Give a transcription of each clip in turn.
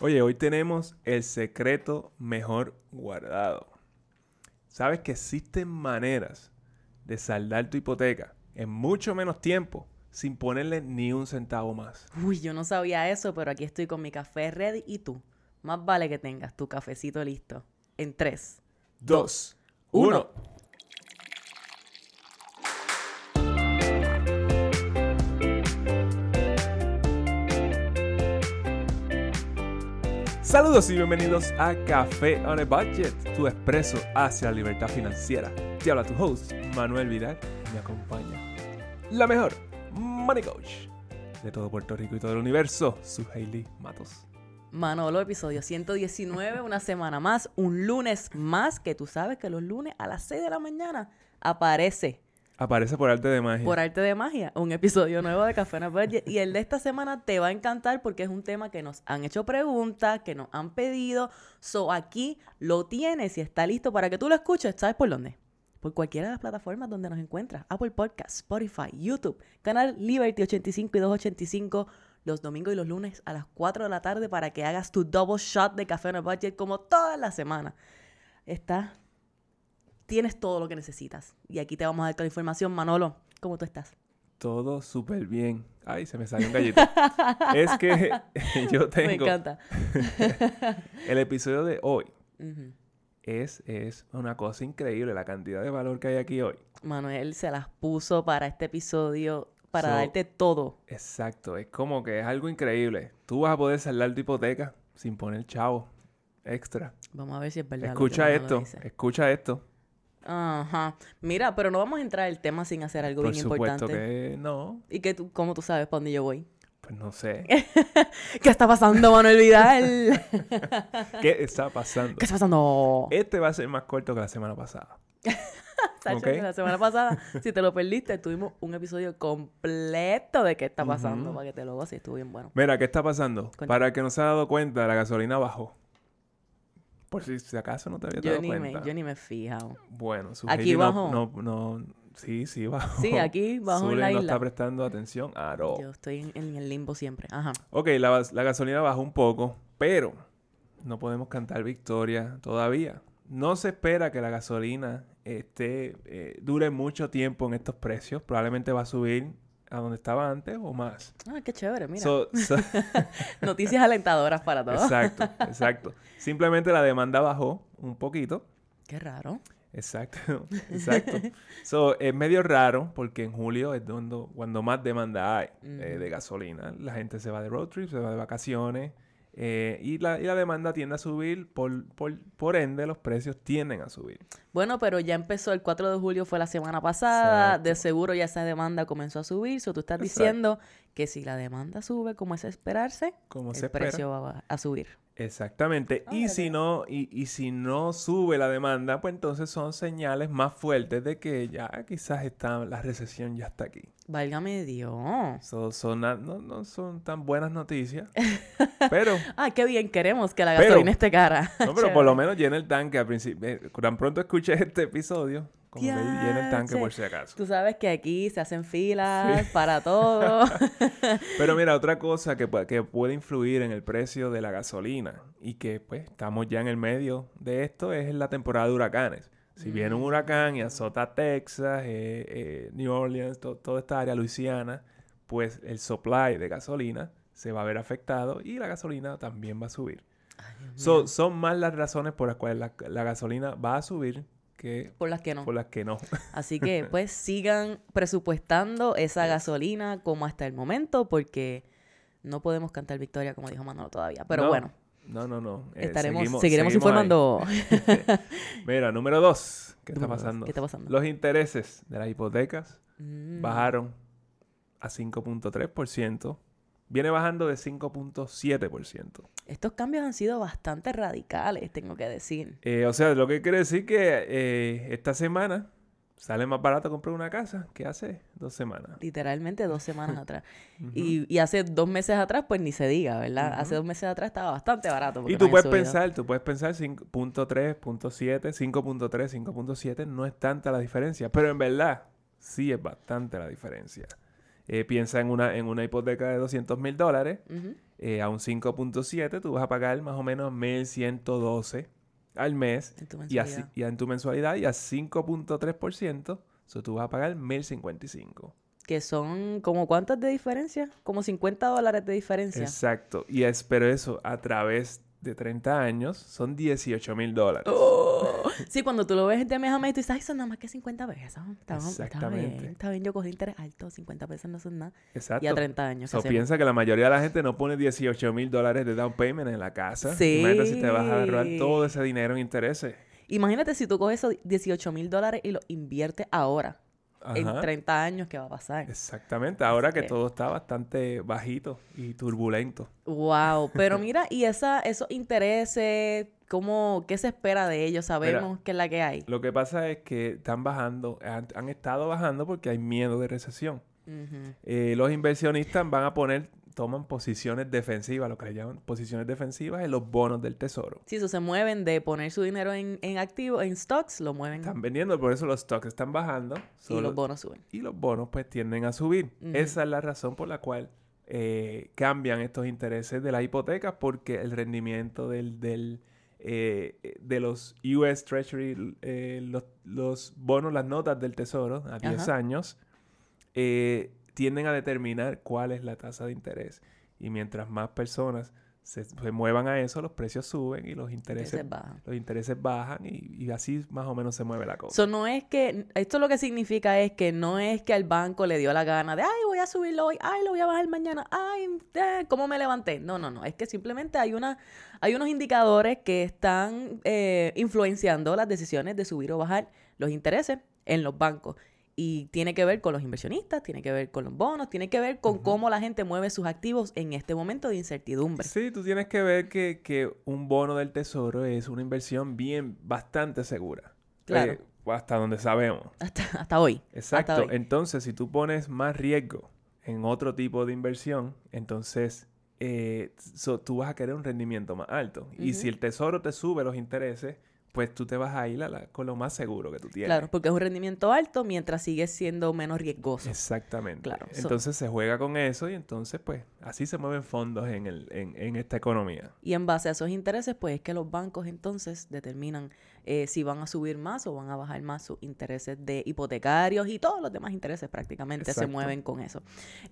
Oye, hoy tenemos el secreto mejor guardado. Sabes que existen maneras de saldar tu hipoteca en mucho menos tiempo sin ponerle ni un centavo más. Uy, yo no sabía eso, pero aquí estoy con mi café ready y tú. Más vale que tengas tu cafecito listo. En 3, 2, 1. Saludos y bienvenidos a Café on a Budget, tu expreso hacia la libertad financiera. Te habla tu host, Manuel Vidal, y me acompaña la mejor Money Coach de todo Puerto Rico y todo el universo, su Hailey Matos. Manolo, episodio 119, una semana más, un lunes más, que tú sabes que los lunes a las 6 de la mañana aparece Aparece por arte de magia. por arte de magia un episodio nuevo de Café Budget y el de esta semana te va a encantar porque es un tema que nos han hecho preguntas, que nos han pedido, so aquí lo tienes y está listo para que tú lo escuches, ¿sabes por dónde? Por cualquiera de las plataformas donde nos encuentras, Apple Podcasts, Spotify, YouTube, canal Liberty 85 y 285 los domingos y los lunes a las 4 de la tarde para que hagas tu double shot de Café on Budget como toda la semana. Está tienes todo lo que necesitas. Y aquí te vamos a dar toda la información. Manolo, ¿cómo tú estás? Todo súper bien. Ay, se me salió un gallito. es que yo tengo... Me encanta. El episodio de hoy es, es una cosa increíble, la cantidad de valor que hay aquí hoy. Manuel se las puso para este episodio para So- darte todo. Exacto, es como que es algo increíble. Tú vas a poder saldar tu hipoteca sin poner chavo extra. Vamos a ver si es verdad. lo que Escucha esto, escucha esto. Ajá. Mira, pero no vamos a entrar al tema sin hacer algo Por bien supuesto importante. que no, ¿Y que tú, cómo tú sabes para dónde yo voy? pues no sé. ¿Qué está pasando, Manuel Vidal? ¿Qué está pasando? ¿Qué está pasando? Este va a ser más corto que la semana pasada. Sacho, ok. que La semana pasada, si te lo perdiste, tuvimos un episodio completo de qué está pasando para que te lo goces. Estuvo bien bueno. Mira, ¿qué está pasando? Cuéntame. Para el que no se ha dado cuenta, la gasolina bajó. Por si, si acaso no te había Yo dado ni, cuenta. me, yo ni me he fijado. Bueno, su Aquí Hailey no- bajó. No, no, sí, sí bajó. Sí, aquí bajó en la no isla. está prestando atención a all. Yo estoy en, en el limbo siempre. Ajá. Ok, la, la gasolina bajó un poco, pero no podemos cantar victoria todavía. No se espera que la gasolina esté, eh, dure mucho tiempo en estos precios. Probablemente va a subir a donde estaba antes o más. Ah, qué chévere, mira. So- so- Noticias alentadoras para todos. exacto, exacto. Simplemente la demanda bajó un poquito. Qué raro. Exacto, exacto. So, es medio raro porque en julio es donde, cuando más demanda hay eh, de gasolina. La gente se va de road trip, se va de vacaciones eh, y, la, y la demanda tiende a subir, por, por, por ende los precios tienden a subir. Bueno, pero ya empezó el 4 de julio, fue la semana pasada. Exacto. De seguro ya esa demanda comenzó a subir. So, tú estás Exacto. diciendo que si la demanda sube como es esperarse, Como el se precio va a- a subir. Exactamente. Ah, y si no, y, y si no sube la demanda, pues entonces son señales más fuertes de que ya quizás está, la recesión ya está aquí. Válgame Dios. So, son, no, no son tan buenas noticias. pero Ah, qué bien, queremos que la Pero- gasolina esté cara. No, pero por lo menos llena el tanque al principio. Tan pronto escuché este episodio, como que llena el tanque por si acaso. Tú sabes que aquí se hacen filas para todo. Pero mira, otra cosa que, pu- que puede influir en el precio de la gasolina y que pues estamos ya en el medio de esto es la temporada de huracanes. Si viene un huracán y azota Texas, eh, eh, New Orleans, to- toda esta área, Luisiana, pues el supply de gasolina se va a ver afectado y la gasolina también va a subir. So- son más las razones por las cuales la, la gasolina va a subir que Por las que no. por las que no. Así que pues sigan presupuestando esa gasolina como hasta el momento porque no podemos cantar victoria como dijo Manolo todavía. Pero No, bueno, No, no, no. Eh, estaremos, seguimos- seguiremos seguimos informando. Mira, número dos. ¿Qué está Número dos, pasando? ¿qué está pasando? Los intereses de las hipotecas Mm, bajaron a 5.3%. Viene bajando de 5.7%. Estos cambios han sido bastante radicales, tengo que decir. Eh, o sea, lo que quiere decir que eh, esta semana sale más barato comprar una casa que hace dos semanas. Literalmente dos semanas atrás. Y, y hace dos meses atrás, pues ni se diga, ¿verdad? Hace dos meses atrás estaba bastante barato. Y tú puedes subido. pensar, tú puedes pensar 5.3, 5.7, 5.3, 5.7, no es tanta la diferencia, pero en verdad sí es bastante la diferencia. Eh, piensa en una, en una hipoteca de 200 mil dólares. Ujú. eh, a un 5.7 tú vas a pagar más o menos 1.112 al mes. Y, así, y en tu mensualidad y a 5.3%, so tú vas a pagar 1.055. Que son como cuántas de diferencia? Como 50 dólares de diferencia. Exacto. Y es, pero eso a través de 30 años son 18 mil dólares. Oh. Sí, cuando tú lo ves de mes a mes, tú dices, ay, son nada más que 50 pesos. Está, está Exactamente. bien, está bien, yo cogí interés alto, 50 pesos no son nada. Exacto. Y a 30 años. So, ¿qué hacemos? piensa que la mayoría de la gente no pone 18 mil dólares de down payment en la casa. Sí. Imagínate si te vas a ahorrar todo ese dinero en intereses. Imagínate si tú coges esos 18 mil dólares y los inviertes ahora, en Ajá. 30 años, ¿qué va a pasar? Exactamente. Ahora que que- todo está bastante bajito y turbulento. Wow, pero mira, y esa, esos intereses, ¿cómo, ¿qué se espera de ellos? Sabemos que es la que hay. Lo que pasa es que están bajando, han, han estado bajando porque hay miedo de recesión. Eh, los inversionistas van a poner, toman posiciones defensivas, lo que le llaman posiciones defensivas en los bonos del tesoro. Sí, eso se mueven de poner su dinero en, en activo, en stocks, lo mueven Están vendiendo, por eso los stocks están bajando. y los bonos suben. y los bonos pues tienden a subir. Esa es la razón por la cual eh, cambian estos intereses de las hipotecas porque el rendimiento del, del, eh, eh, de los US Treasury, eh, los, los bonos, las notas del tesoro a 10 Ajá. años, eh, tienden a determinar cuál es la tasa de interés. Y mientras más personas se, se muevan a eso, los precios suben y los intereses, Intereses bajan. los intereses bajan y, y así más o menos se mueve la cosa. So, no es que, esto lo que significa es que no es que al banco le dio la gana de, ay, voy a subirlo hoy, ay, lo voy a bajar mañana, ay, ¿cómo me levanté? No, no, no, es que simplemente hay, una, hay unos indicadores que están eh, influenciando las decisiones de subir o bajar los intereses en los bancos. Y tiene que ver con los inversionistas, tiene que ver con los bonos, tiene que ver con cómo la gente mueve sus activos en este momento de incertidumbre. Sí, tú tienes que ver que, que un bono del tesoro es una inversión bien, bastante segura. Claro. Eh, hasta donde sabemos. Hasta, hasta hoy. Exacto. Hasta hoy. Entonces, si tú pones más riesgo en otro tipo de inversión, entonces eh, so- tú vas a querer un rendimiento más alto. Y si el tesoro te sube los intereses, pues tú te vas a ir a la- con lo más seguro que tú tienes. Claro, porque es un rendimiento alto mientras sigues siendo menos riesgoso. Exactamente. Claro, so- Entonces se juega con eso y entonces pues así se mueven fondos en, el, en, en esta economía. Y en base a esos intereses, pues es que los bancos entonces determinan eh, si van a subir más o van a bajar más sus intereses de hipotecarios y todos los demás intereses prácticamente se mueven con eso.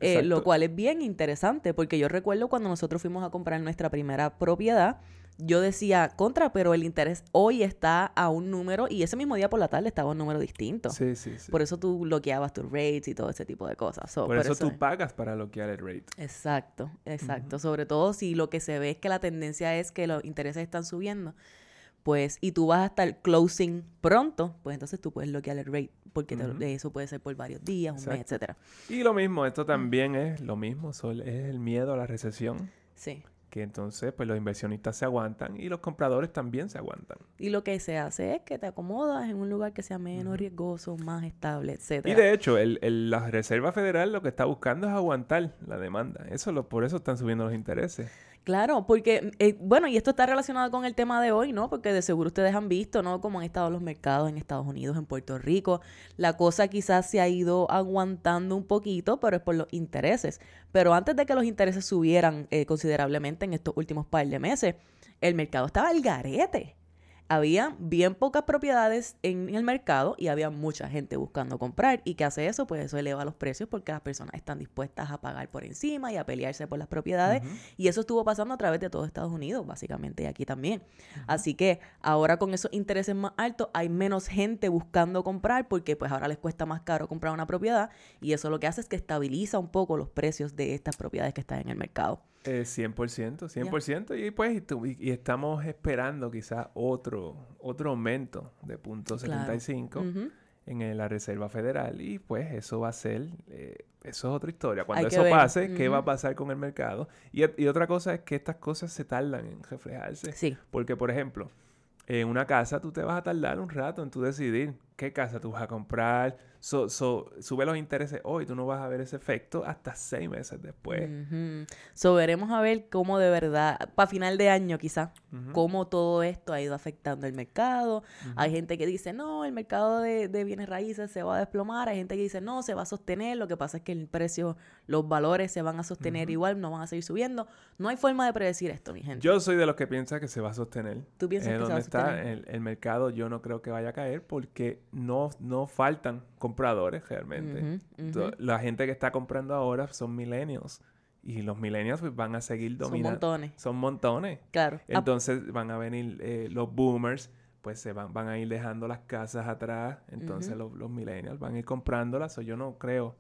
Eh, lo cual es bien interesante porque yo recuerdo cuando nosotros fuimos a comprar nuestra primera propiedad, yo decía contra, pero el interés hoy está a un número y ese mismo día por la tarde estaba a un número distinto. Sí, sí, sí. Por eso tú bloqueabas tus rates y todo ese tipo de cosas. So, Por eso tú es- pagas para bloquear el rate. Exacto, exacto. Sobre todo si lo que se ve es que la tendencia es que los intereses están subiendo, pues, y tú vas a estar closing pronto, pues entonces tú puedes bloquear el rate, porque te- Ujú. eso puede ser por varios días, un mes, etcétera. Y lo mismo, esto también es lo mismo, es el miedo a la recesión, Sí. que entonces pues los inversionistas se aguantan y los compradores también se aguantan. Y lo que se hace es que te acomodas en un lugar que sea menos riesgoso, más estable, etcétera. Y de hecho, el, el- la Reserva Federal lo que está buscando es aguantar la demanda. Eso lo, por eso están subiendo los intereses. Claro, porque, eh, bueno, y esto está relacionado con el tema de hoy, ¿no? Porque de seguro ustedes han visto, ¿no? Cómo han estado los mercados en Estados Unidos, en Puerto Rico. La cosa quizás se ha ido aguantando un poquito, pero es por los intereses. Pero antes de que los intereses subieran eh, considerablemente en estos últimos par de meses, el mercado estaba al garete. Había bien pocas propiedades en el mercado y había mucha gente buscando comprar. ¿Y qué hace eso? Pues eso eleva los precios porque las personas están dispuestas a pagar por encima y a pelearse por las propiedades. Y eso estuvo pasando a través de todo Estados Unidos, básicamente, y aquí también. Así que ahora con esos intereses más altos hay menos gente buscando comprar porque pues ahora les cuesta más caro comprar una propiedad y eso lo que hace es que estabiliza un poco los precios de estas propiedades que están en el mercado. Eh, 100%, 100%. Y pues y estamos esperando quizás otro, otro aumento de punto Claro. 75 Ujú. en la Reserva Federal. Y pues eso va a ser, eh, eso es otra historia. Cuando Hay eso pase, ¿qué va a pasar con el mercado? Y, y otra cosa es que estas cosas se tardan en reflejarse. Sí, Porque, por ejemplo, en una casa tú te vas a tardar un rato en tú decidir qué casa tú vas a comprar. So, so, sube los intereses hoy, tú no vas a ver ese efecto hasta seis meses después. Ujú. So, veremos a ver cómo de verdad, para final de año quizás, cómo todo esto ha ido afectando el mercado. Hay gente que dice, no, el mercado de, de bienes raíces se va a desplomar. Hay gente que dice, no, se va a sostener. Lo que pasa es que el precio, los valores se van a sostener igual, no van a seguir subiendo. No hay forma de predecir esto, mi gente. Yo soy de los que piensa que se va a sostener. ¿Tú piensas Eh, que se va a donde está sostener? el, el mercado, yo no creo que vaya a caer porque no, no faltan compradores realmente. La gente que está comprando ahora son millennials. Y los millennials pues, van a seguir Son dominando. montones. Son montones. Claro. Ah, Entonces van a venir eh, los boomers, pues se van, van a ir dejando las casas atrás. Entonces los, los millennials van a ir comprándolas. O yo no creo,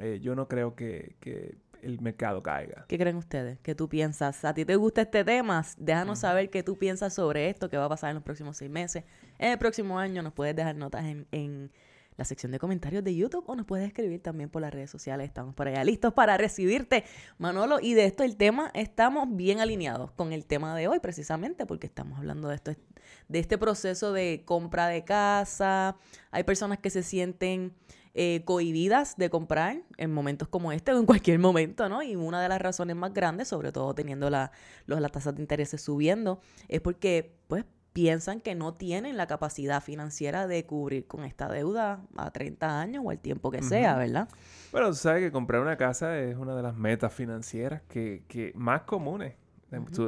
eh, yo no creo que, que el mercado caiga. ¿Qué creen ustedes? ¿Qué tú piensas? ¿A ti te gusta este tema? Déjanos saber qué tú piensas sobre esto, qué va a pasar en los próximos seis meses. En el próximo año nos puedes dejar notas en, en la sección de comentarios de YouTube o nos puedes escribir también por las redes sociales. Estamos por allá listos para recibirte, Manolo. Y de esto el tema, estamos bien alineados con el tema de hoy precisamente porque estamos hablando de esto, de este proceso de compra de casa. Hay personas que se sienten eh, cohibidas de comprar en momentos como este o en cualquier momento, ¿no? Y una de las razones más grandes, sobre todo teniendo la, las tasas de intereses subiendo, es porque, pues, piensan que no tienen la capacidad financiera de cubrir con esta deuda a 30 años o el tiempo que sea. ¿verdad? Bueno, tú sabes que comprar una casa es una de las metas financieras que, que más comunes.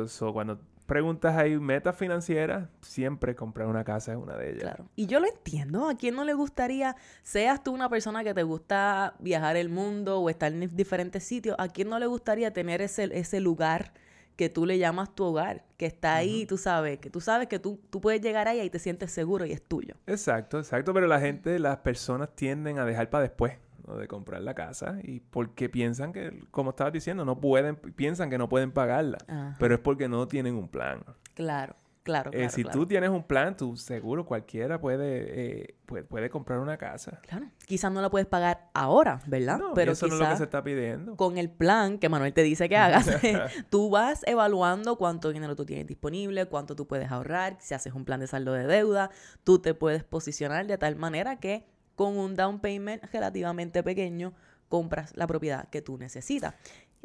So, cuando preguntas ahí metas financieras, siempre comprar una casa es una de ellas. Claro. Y yo lo entiendo. ¿A quién no le gustaría, seas tú una persona que te gusta viajar el mundo o estar en diferentes sitios, ¿a quién no le gustaría tener ese, ese lugar que tú le llamas tu hogar? Que está ahí, tú sabes, que tú sabes que tú, tú puedes llegar ahí y te sientes seguro y es tuyo. Exacto, exacto, pero la gente, las personas tienden a dejar para después ¿no? de comprar la casa y porque piensan que, como estabas diciendo, no pueden, piensan que no pueden pagarla, Ajá. pero es porque no tienen un plan. Claro, claro, Eh, claro. si claro. tú tienes un plan, tú seguro cualquiera puede, eh, puede, puede comprar una casa. Claro. Quizás no la puedes pagar ahora, ¿verdad? No, Pero eso no es lo que se está pidiendo. con el plan que Manuel te dice que hagas, tú vas evaluando cuánto dinero tú tienes disponible, cuánto tú puedes ahorrar, si haces un plan de saldo de deuda, tú te puedes posicionar de tal manera que con un down payment relativamente pequeño compras la propiedad que tú necesitas.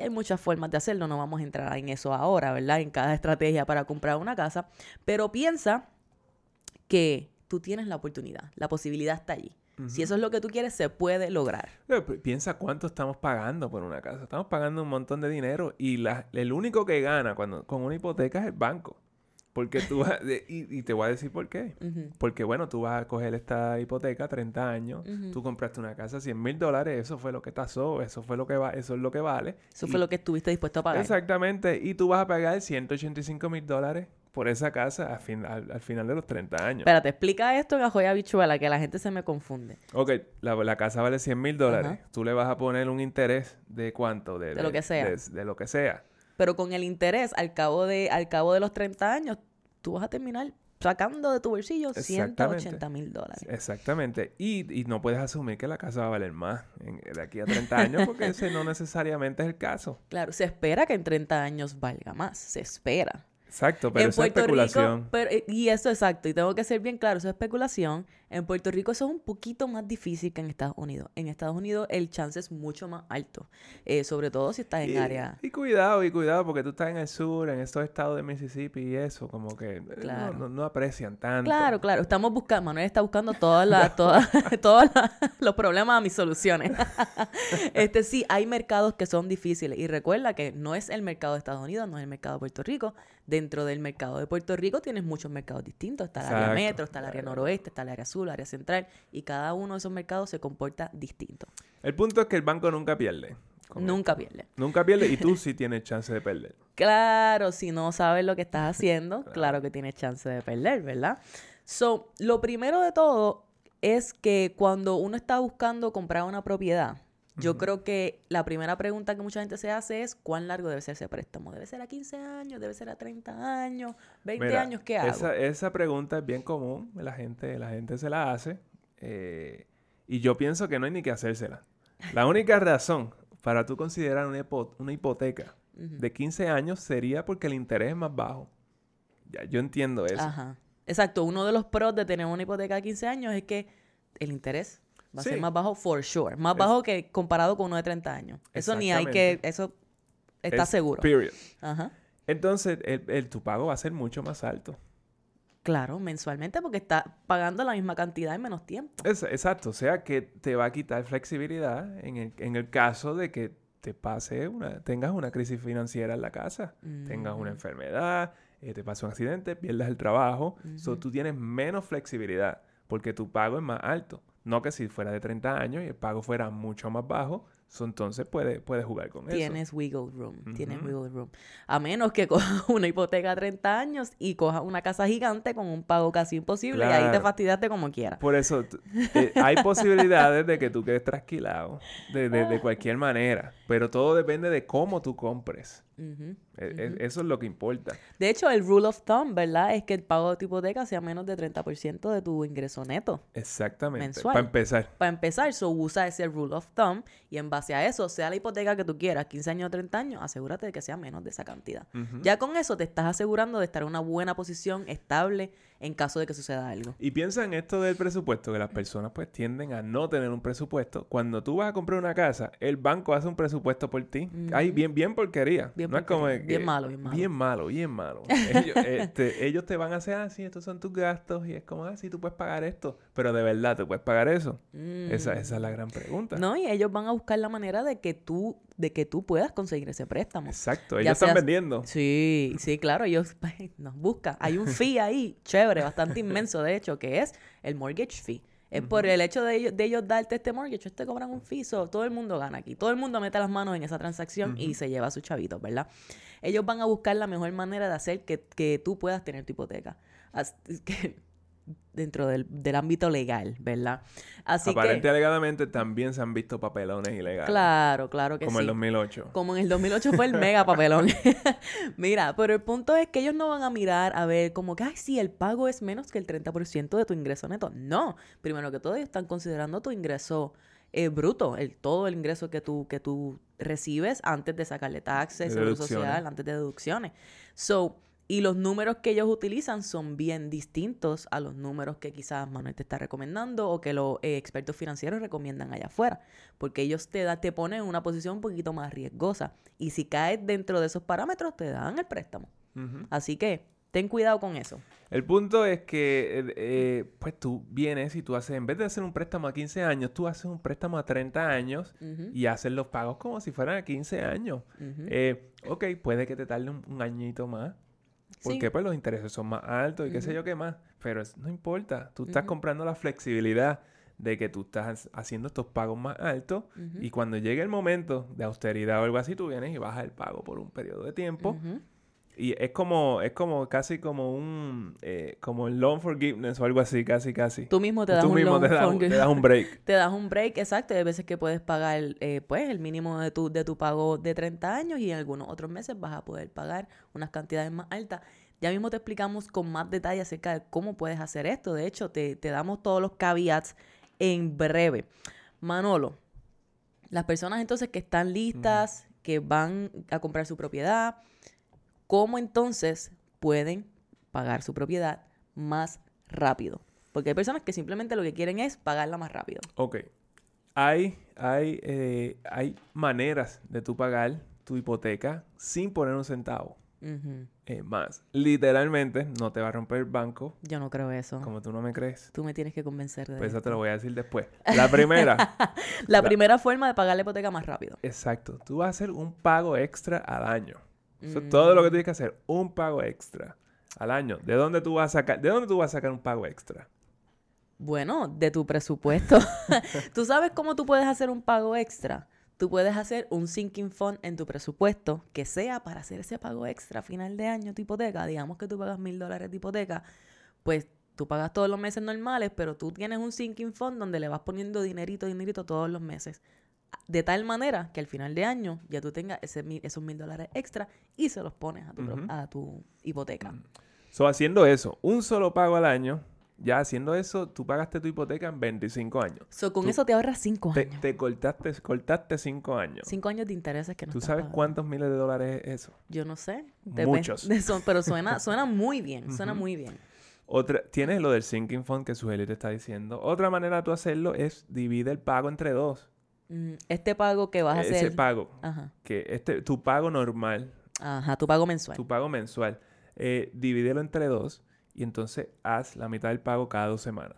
Y hay muchas formas de hacerlo, no vamos a entrar en eso ahora, ¿verdad? En cada estrategia para comprar una casa, pero piensa que tú tienes la oportunidad, la posibilidad está allí. Si eso es lo que tú quieres, se puede lograr. Pero pi- Piensa cuánto estamos pagando por una casa. Estamos pagando un montón de dinero y la- el único que gana cuando, con una hipoteca es el banco. Porque tú vas, de- y, y te voy a decir por qué. Porque bueno, tú vas a coger esta hipoteca 30 años, tú compraste una casa 100 mil dólares, eso fue lo que tasó, eso fue lo que va, eso es lo que vale. Eso Y- fue lo que estuviste dispuesto a pagar. Exactamente, y tú vas a pagar 185 mil dólares por esa casa a fin- al, al final de los 30 años. Espérate, explica esto en Ajoya Bichuela, que la gente se me confunde. Ok, la, la casa vale 100 mil dólares. Tú le vas a poner un interés de cuánto? De lo que sea. De, de lo que sea. Pero con el interés, al cabo de, al cabo de los 30 años, tú vas a terminar sacando de tu bolsillo Exactamente. 180 mil dólares. Exactamente. Y, y no puedes asumir que la casa va a valer más en- de aquí a 30 años porque ese no necesariamente es el caso. Claro, se espera que en 30 años valga más. Se espera. Exacto, pero en esa es especulación. Rico, pero, eh, y eso exacto, y tengo que ser bien claro, eso es especulación. En Puerto Rico eso es un poquito más difícil que en Estados Unidos. En Estados Unidos el chance es mucho más alto, eh, sobre todo si estás en y, área... y cuidado, y cuidado, porque tú estás en el sur, en estos estados de Mississippi y eso, como que eh, no- no, no aprecian tanto. Claro, claro, estamos buscando, Manuel está buscando todas las, todas, todos los problemas a mis soluciones. este sí, hay mercados que son difíciles y recuerda que no es el mercado de Estados Unidos, no es el mercado de Puerto Rico. Dentro del mercado de Puerto Rico tienes muchos mercados distintos, está el área metro, está el área noroeste, está el área sur, el área central y cada uno de esos mercados se comporta distinto. El punto es que el banco nunca pierde. Nunca esto. pierde. Nunca pierde y tú sí tienes chance de perder. Claro, si no sabes lo que estás haciendo, claro, que tienes chance de perder, ¿verdad? So, lo primero de todo es que cuando uno está buscando comprar una propiedad, yo creo que la primera pregunta que mucha gente se hace es ¿cuán largo debe ser ese préstamo? ¿Debe ser a 15 años? ¿Debe ser a 30 años? ¿20 Mira, años? ¿Qué hago? Esa, esa pregunta es bien común, la gente, la gente se la hace eh, y yo pienso que no hay ni que hacérsela. La única razón para tú considerar una, hipo- una hipoteca de 15 años sería porque el interés es más bajo. Ya, yo entiendo eso. Ajá. Exacto, uno de los pros de tener una hipoteca de 15 años es que el interés va a ser más bajo for sure. Más Es- bajo que comparado con uno de 30 años. Eso ni hay que... Eso está Es seguro. Period. Ajá. Entonces, el, el- tu pago va a ser mucho más alto. Claro, mensualmente porque está pagando la misma cantidad en menos tiempo. Es- exacto, o sea que te va a quitar flexibilidad en el, en el caso de que te pase una, tengas una crisis financiera en la casa, tengas una Ujú. enfermedad, eh, te pase un accidente, pierdas el trabajo, so, tú tienes menos flexibilidad porque tu pago es más alto. No que si fuera de 30 años y el pago fuera mucho más bajo, so, entonces puedes puedes jugar con eso. Tienes wiggle room, tienes wiggle room. A menos que cojas una hipoteca a 30 años y cojas una casa gigante con un pago casi imposible y ahí te fastidiaste como quieras. Por eso eh, hay posibilidades de que tú quedes trasquilado de, de- de cualquier manera, pero todo depende de cómo tú compres. E- e- Eso es lo que importa. De hecho, el rule of thumb, ¿verdad? Es que el pago de tu hipoteca sea menos de 30% de tu ingreso neto. Exactamente. Mensual. Para empezar. Para empezar, so usa ese rule of thumb y en base a eso, sea la hipoteca que tú quieras, 15 años o 30 años, asegúrate de que sea menos de esa cantidad. Ya con eso te estás asegurando de estar en una buena posición estable en caso de que suceda algo. Y piensa en esto del presupuesto, que las personas pues tienden a no tener un presupuesto. Cuando tú vas a comprar una casa, el banco hace un presupuesto por ti. Ay, Ujú. bien, bien porquería. Bien no es como que- Bien malo, bien malo. Bien malo, bien malo. Ellos, este, ellos te van a hacer así, estos son tus gastos y es como, ah, sí, tú puedes pagar esto. Pero de verdad, ¿tú puedes pagar eso? Esa, esa es la gran pregunta. Mm. No, y ellos van a buscar la manera de que tú, de que tú puedas conseguir ese préstamo. Exacto, Ya ellos están seas- vendiendo. Sí, sí, claro, ellos nos buscan. Hay un fee ahí, chévere, bastante inmenso, de hecho, que es el mortgage fee. Es por el hecho de ellos, de ellos darte este mortgage, ellos te cobran un fee, so, todo el mundo gana aquí. Todo el mundo mete las manos en esa transacción y se lleva a sus chavitos, ¿verdad? Ellos van a buscar la mejor manera de hacer que, que tú puedas tener tu hipoteca. Que- dentro del, del ámbito legal, ¿verdad? Así Aparente que, alegadamente también se han visto papelones ilegales. claro, claro que Como sí. el 2008. Como en el 2008 fue el mega papelón. Mira, pero el punto es que ellos no van a mirar a ver como que, ay, sí, el pago es menos que el 30% de tu ingreso neto. No. Primero que todo, ellos están considerando tu ingreso eh, bruto, el, todo el ingreso que tú, que tú recibes antes de sacarle taxes, seguro social, antes de deducciones. So, y los números que ellos utilizan son bien distintos a los números que quizás Manuel te está recomendando o que los eh, expertos financieros recomiendan allá afuera. Porque ellos te, da, te ponen en una posición un poquito más riesgosa. Y si caes dentro de esos parámetros, te dan el préstamo. Así que ten cuidado con eso. El punto es que, eh, eh, pues tú vienes y tú haces, en vez de hacer un préstamo a 15 años, tú haces un préstamo a 30 años y haces los pagos como si fueran a 15 años. Eh, ok, puede que te tarde un, un añito más. Sí. Porque pues los intereses son más altos y qué sé yo qué más. Pero es- no importa. Tú estás comprando la flexibilidad de que tú estás haciendo estos pagos más altos y cuando llegue el momento de austeridad o algo así, tú vienes y bajas el pago por un periodo de tiempo. Y es como, es como casi como un, eh, como el loan forgiveness o algo así, casi, casi. Tú mismo te das Tú un mismo loan te das, un- for- te das un break. Te das un break, exacto. y Hay veces que puedes pagar, eh, pues, el mínimo de tu, de tu pago de 30 años y en algunos otros meses vas a poder pagar unas cantidades más altas. Ya mismo te explicamos con más detalle acerca de cómo puedes hacer esto. De hecho, te, te damos todos los caveats en breve. Manolo, las personas entonces que están listas, que van a comprar su propiedad, ¿cómo entonces pueden pagar su propiedad más rápido? Porque hay personas que simplemente lo que quieren es pagarla más rápido. Ok. Hay, hay, eh, hay maneras de tú pagar tu hipoteca sin poner un centavo eh, más. Literalmente no te va a romper el banco, Yo no creo eso. como tú no me crees. Tú me tienes que convencer de Pues eso te lo voy a decir después. La primera, La primera forma de pagar la hipoteca más rápido. exacto. Tú vas a hacer un pago extra al año. Eso Mm. es todo lo que tienes que hacer. Un pago extra al año. ¿De dónde tú vas a sacar? ¿De dónde tú vas a sacar un pago extra? Bueno, de tu presupuesto. ¿Tú sabes cómo tú puedes hacer un pago extra? Tú puedes hacer un sinking fund en tu presupuesto que sea para hacer ese pago extra a final de año, tu hipoteca. Digamos que tú pagas mil dólares de hipoteca, pues tú pagas todos los meses normales, pero tú tienes un sinking fund donde le vas poniendo dinerito, dinerito todos los meses. De tal manera que al final de año ya tú tengas ese esos mil dólares extra y se los pones a tu, a tu hipoteca. So, haciendo eso, un solo pago al año, ya haciendo eso, tú pagaste tu hipoteca en 25 años. So, con Tú- eso te ahorras cinco Te, años. te cortaste, cortaste 5 años. Cinco años de intereses que no ¿Tú estás sabes pagando. cuántos miles de dólares es eso? Yo no sé. Muchos. de- pero suena, suena muy bien. Suena muy bien. Otra, tienes lo del sinking fund que Suheli te está diciendo. Otra manera de tú hacerlo es divide el pago entre dos. Mm, Este pago que vas a Ese hacer. pago, Ajá. que este, tu pago normal, Ajá, tu pago mensual. tu pago mensual, eh, divídelo entre dos y entonces haz la mitad del pago cada dos semanas.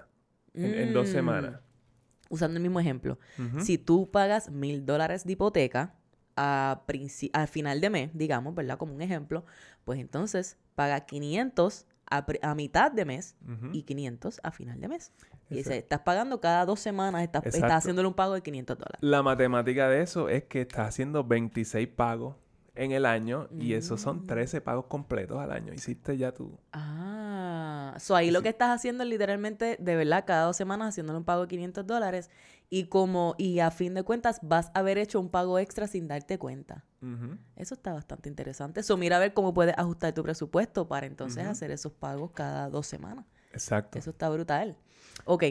En, en dos Mm, semanas. Usando el mismo ejemplo. Si tú pagas mil dólares de hipoteca a, al final de mes, digamos, ¿verdad? Como un ejemplo, pues entonces paga 500 a, mitad de mes y 500 a final de mes. Y ese- estás pagando cada dos semanas, estás, estás haciéndole un pago de 500 dólares. La matemática de eso es que estás haciendo 26 pagos en el año y esos Mm. son 13 pagos completos al año. Hiciste ya tú. Ah, so ahí lo que estás haciendo es literalmente, de verdad, cada dos semanas haciéndole un pago de 500 dólares y como, y a fin de cuentas vas a haber hecho un pago extra sin darte cuenta. Eso está bastante interesante. So mira a ver cómo puedes ajustar tu presupuesto para entonces hacer esos pagos cada dos semanas. Exacto. Eso está brutal. Ok.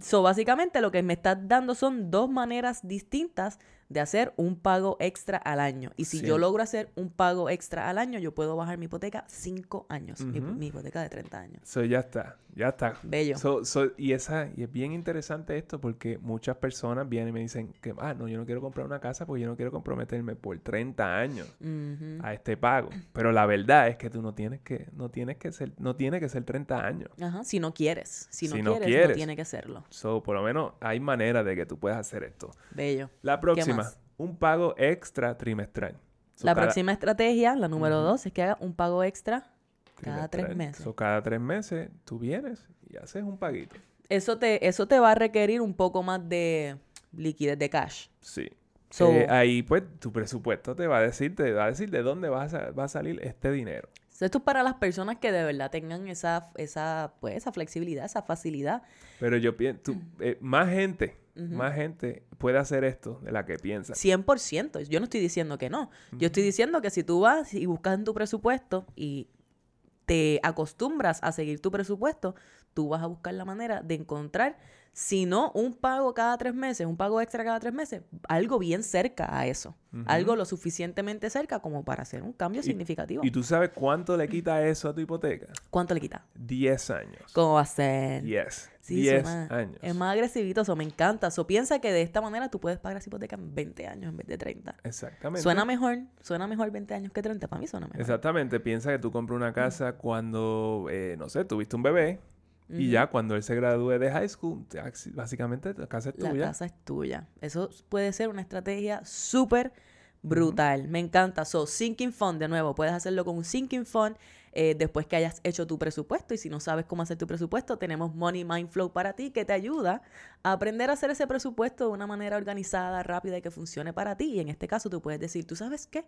So, básicamente lo que me estás dando son dos maneras distintas de hacer un pago extra al año. Y si Sí. yo logro hacer un pago extra al año, yo puedo bajar mi hipoteca cinco años. mi- hipoteca de 30 años. So, ya está, ya está. Bello. So- so- y, esa, y es bien interesante esto porque muchas personas vienen y me dicen que, ah, no, yo no quiero comprar una casa porque yo no quiero comprometerme por 30 años a este pago. Pero la verdad es que tú no tienes que, no tienes que ser, no tiene que ser 30 años. Ajá, si no quieres. Si no, Si no quieres, no quieres. tiene que serlo. So, por lo menos hay manera de que tú puedas hacer esto. Bello. La próxima? Un pago extra trimestral. So, la cada- próxima estrategia, la número dos, es que haga un pago extra cada tres meses. So, cada tres meses tú vienes y haces un paguito. Eso te, eso te va a requerir un poco más de liquidez de cash. Sí. So- Eh, ahí pues tu presupuesto te va a decir, te va a decir de dónde va a, sa- va a salir este dinero. Esto es para las personas que de verdad tengan esa, esa, pues, esa flexibilidad, esa facilidad. Pero yo pienso, más gente, Más gente puede hacer esto de la que piensa. 100%. Yo no estoy diciendo que no. Yo estoy diciendo que si tú vas y buscas en tu presupuesto y te acostumbras a seguir tu presupuesto, tú vas a buscar la manera de encontrar, si no un pago cada tres meses, un pago extra cada tres meses, algo bien cerca a eso. Algo lo suficientemente cerca como para hacer un cambio significativo. ¿Y tú sabes cuánto le quita eso a tu hipoteca? ¿Cuánto le quita? 10 años. ¿Cómo va a ser? Yes. Sí, 10 suena- años. Es más agresivito, eso me encanta. Eso piensa que de esta manera tú puedes pagar esa hipoteca en 20 años en vez de 30. Exactamente. Suena mejor, suena mejor 20 años que 30. Para mí suena mejor. Exactamente. Piensa que tú compras una casa cuando, eh, no sé, tuviste un bebé y ya cuando él se gradúe de high school, básicamente la casa es La tuya. casa es tuya. Eso puede ser una estrategia súper brutal. Me encanta. So, Sinking Fund, de nuevo, puedes hacerlo con un Sinking Fund eh, después que hayas hecho tu presupuesto. Y si no sabes cómo hacer tu presupuesto, tenemos Money Mind Flow para ti que te ayuda a aprender a hacer ese presupuesto de una manera organizada, rápida y que funcione para ti. Y en este caso, tú puedes decir, ¿tú sabes qué?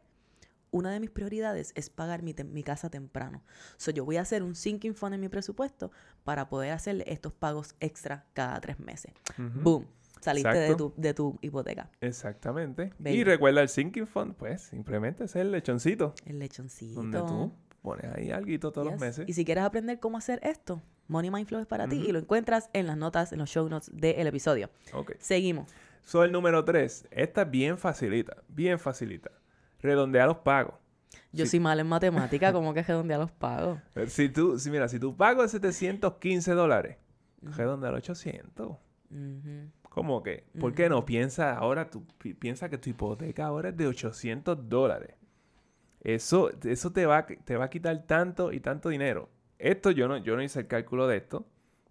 Una de mis prioridades es pagar mi, casa temprano. So, yo voy a hacer un sinking fund en mi presupuesto para poder hacerle estos pagos extra cada tres meses. Boom. Saliste de tu, de tu hipoteca. Exactamente. Y recuerda el sinking fund, pues simplemente es el lechoncito El lechoncito. donde tú pones ahí algo todos los meses. Y si quieres aprender cómo hacer esto, Money Mind Flow es para ti y lo encuentras en las notas, en los show notes del episodio. Ok. Seguimos. So, el número 3. Esta es bien facilita, bien facilita. Redondea los pagos. Yo Sí. soy mal en matemática, ¿cómo que redondea los pagos? Eh, Si tú, si mira, si tu pago es 715 dólares, redondea a 800. Ujú. ¿Cómo que? ¿Por qué no? Piensa ahora, tú pi- piensa que tu hipoteca ahora es de 800 dólares. Eso, eso te, va, te va a quitar tanto y tanto dinero. Esto yo no, yo no hice el cálculo de esto,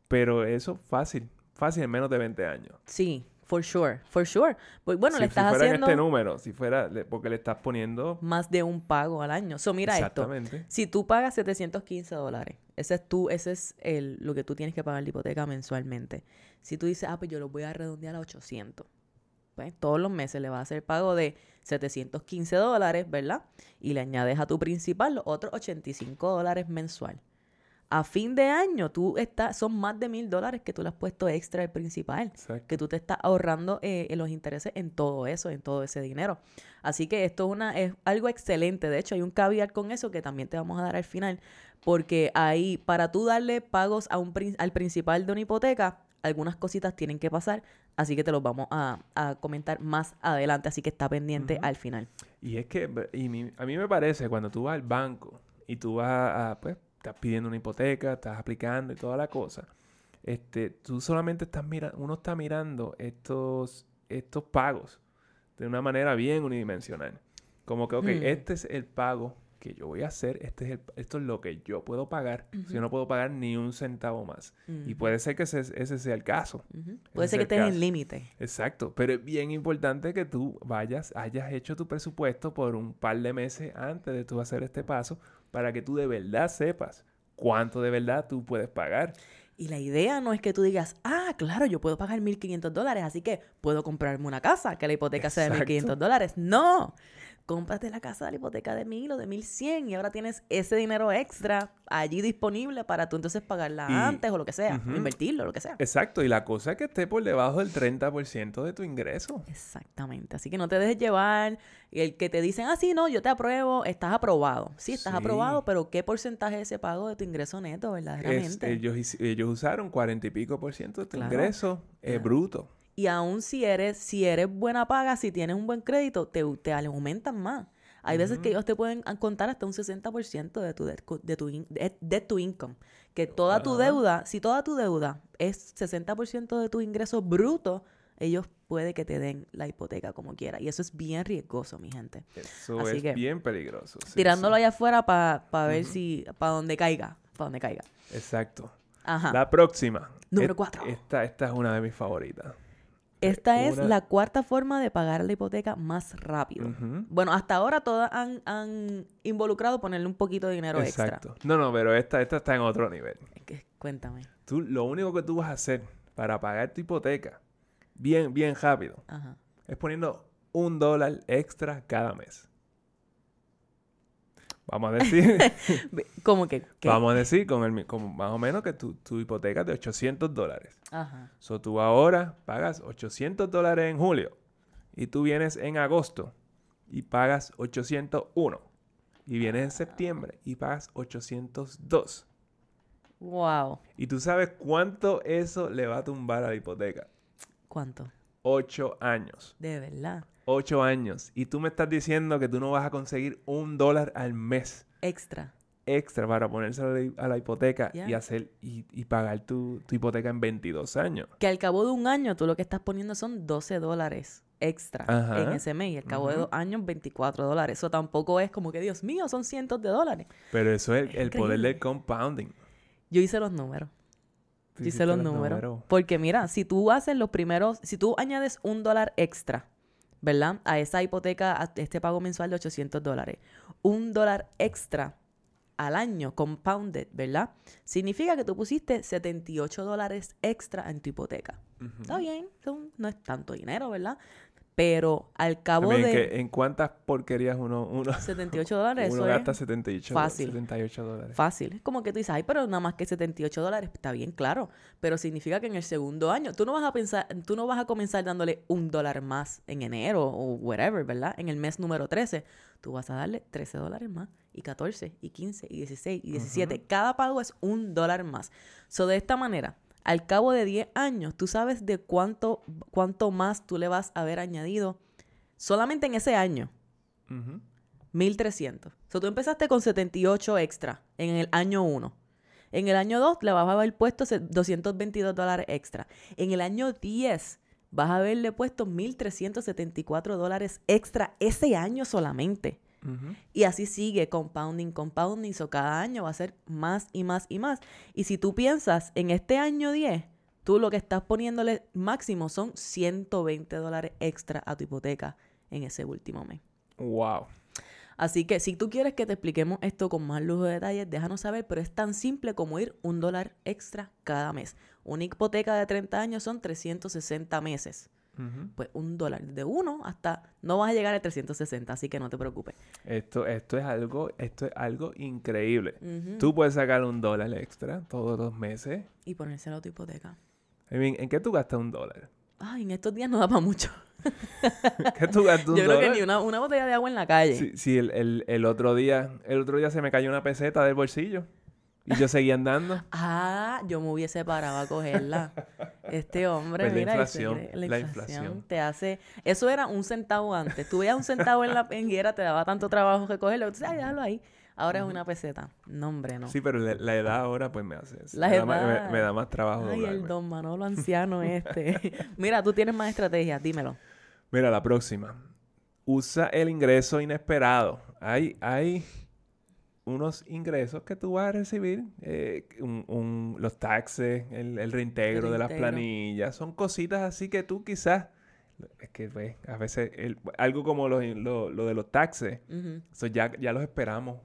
pero eso fácil, fácil en menos de 20 años. Sí, for sure, for sure. Pues bueno, si, le si estás fuera haciendo en este número, si fuera, le- porque le estás poniendo... más de un pago al año. So, mira esto. Exactamente. Si tú pagas 715 dólares, ese es tú, ese es el, lo que tú tienes que pagar de hipoteca mensualmente. Si tú dices, ah, pues yo lo voy a redondear a 800, pues todos los meses le vas a hacer pago de 715 dólares, ¿verdad? Y le añades a tu principal los otros 85 dólares mensual. A fin de año, tú estás, son más de mil dólares que tú le has puesto extra al principal Exacto. que tú te estás ahorrando eh, en los intereses en todo eso, en todo ese dinero. Así que esto es, una, es algo excelente. De hecho, hay un caveat con eso que también te vamos a dar al final, porque ahí, para tú darle pagos a un, al principal de una hipoteca, algunas cositas tienen que pasar, así que te los vamos a, a comentar más adelante, así que está pendiente al final. Y es que, y mi- a mí me parece, cuando tú vas al banco y tú vas a, pues, estás pidiendo una hipoteca, estás aplicando y toda la cosa, este, tú solamente estás mirando, uno está mirando estos, estos pagos de una manera bien unidimensional. Como que, ok, Mm. este es el pago que yo voy a hacer, este es el, esto es lo que yo puedo pagar, si yo no puedo pagar ni un centavo más. Y Ujú. puede ser que ese, ese sea el caso. Ujú. Puede es ser que estés en límite. Exacto, pero es bien importante que tú vayas, hayas hecho tu presupuesto por un par de meses antes de tú hacer este paso para que tú de verdad sepas cuánto de verdad tú puedes pagar. Y la idea no es que tú digas, ah, claro, yo puedo pagar 1.500 dólares, así que puedo comprarme una casa, que la hipoteca sea de Exacto. 1.500 dólares. No, cómprate la casa de la hipoteca de 1.000 o de 1.100 y ahora tienes ese dinero extra allí disponible para tú entonces pagarla Y- antes o lo que sea, invertirlo, lo que sea. Exacto, y la cosa es que esté por debajo del 30% de tu ingreso. Exactamente, así que no te dejes llevar y el que te dicen, ah, sí, no, yo te apruebo, estás aprobado. Sí, estás Sí. aprobado, pero ¿qué porcentaje de ese pago de tu ingreso neto Es- verdaderamente? ellos, ellos usaron 40 y pico por ciento de tu Claro. ingreso eh, Claro. bruto. Y aún si eres, si eres buena paga, si tienes un buen crédito, te, te aumentan más. Hay veces que ellos te pueden a- contar hasta un 60% de tu, co- de tu, in- de, de tu income. Que toda tu deuda, si toda tu deuda es 60% de tu ingreso bruto, ellos puede que te den la hipoteca como quiera. Y eso es bien riesgoso, mi gente. Eso Así es que, bien peligroso. sí, Tirándolo sí. allá afuera para ver Ujú. si, para donde caiga, para donde caiga. Exacto. Ajá. La próxima. Número cuatro. Esta, esta es una de mis favoritas. Esta es la cuarta forma de pagar la hipoteca más rápido. Bueno, hasta ahora todas han, han involucrado ponerle un poquito de dinero extra. Exacto. No, no, pero esta, esta está en otro nivel. Cuéntame. Tú, lo único que tú vas a hacer para pagar tu hipoteca bien, bien rápido Ajá. es poniendo un dólar extra cada mes. Vamos a decir, ¿Cómo que? que- vamos a decir con el, mi- con más o menos que tu, tu hipoteca es de 800 dólares. Ajá. So, tú ahora pagas 800 dólares en julio y tú vienes en agosto y pagas 801. Y vienes en septiembre y pagas 802. Wow. Y tú sabes cuánto eso le va a tumbar a la hipoteca. ¿Cuánto? Ocho años. De verdad. Ocho años. Y tú me estás diciendo que tú no vas a conseguir un dólar al mes Extra. extra para ponerse a la, hipoteca y hacer y, y pagar tu, tu hipoteca en 22 años. Que al cabo de un año tú lo que estás poniendo son 12 dólares extra Ajá. en ese mes. Y al cabo de dos años, 24 dólares. Eso tampoco es como que, Dios mío, son cientos de dólares. Pero eso es el, poder del compounding. Yo hice los números. Hiciste los números. Porque mira, si tú haces los primeros, si tú añades un dólar extra, ¿verdad? A esa hipoteca, a este pago mensual de 800 dólares, un dólar extra al año, compounded, ¿verdad? Significa que tú pusiste 78 dólares extra en tu hipoteca. Está bien, no es tanto dinero, ¿verdad? Pero al cabo de que en cuántas porquerías uno, uno, 78 dólares, uno gasta es 78, fácil. 78 dólares. Fácil. Es como que tú dices, ay, pero nada más que 78 dólares. Está bien, claro. Pero significa que en el segundo año, tú no vas a pensar, tú no vas a comenzar dándole un dólar más en enero o whatever, ¿verdad? En el mes número 13. Tú vas a darle 13 dólares más. Y 14, y 15, y 16, y 17. Cada pago es un dólar más. So, de esta manera, al cabo de 10 años, tú sabes de cuánto, cuánto más tú le vas a haber añadido solamente en ese año. Ujú. 1300. So, tú empezaste con 78 extra en el año 1. En el año 2 le vas a haber puesto se- 222 dólares extra. En el año 10 vas a haberle puesto 1374 dólares extra ese año solamente. Y así sigue compounding, compounding. So cada año va a ser más y más y más. Y si tú piensas en este año 10, tú lo que estás poniéndole máximo son 120 dólares extra a tu hipoteca en ese último mes. Wow. Así que si tú quieres que te expliquemos esto con más lujo de detalles, déjanos saber, pero es tan simple como ir un dólar extra cada mes. Una hipoteca de 30 años son 360 meses. Pues un dólar de uno hasta no vas a llegar a 360, así que no te preocupes. Esto, esto es algo, esto es algo increíble. Ujú. Tú puedes sacar un dólar extra todos los meses. Y ponérselo a tu hipoteca. I mean, ¿En qué tú gastas un dólar? Ay, en estos días no da para mucho. ¿Qué tú gastas un Yo creo que ni una, una botella de agua en la calle. Sí, sí, el, el- el otro día, el otro día se me cayó una peseta del bolsillo y yo seguía andando. Ah, yo me hubiese parado a cogerla. Este hombre, Pues la mira, ese inflación, la la inflación. inflación te hace... Eso era un centavo antes. Tú veías un centavo en la penguera, te daba tanto trabajo recogerlo. Tú dices, ay, déjalo ahí. ahora es una peseta. No, hombre, no. Sí, pero la, la edad ahora pues me hace... La me, da más, edad. me- me da más trabajo Ay, el don Manolo anciano este. Mira, tú tienes más estrategias, dímelo. Mira, la próxima. Usa el ingreso inesperado. Hay, hay unos ingresos que tú vas a recibir. eh, un- un- los taxes, el, el reintegro de las planillas. Son cositas así que tú quizás... Es que, pues, a veces... el- algo como lo, lo- lo de los taxes. Eso ya, ya los esperamos.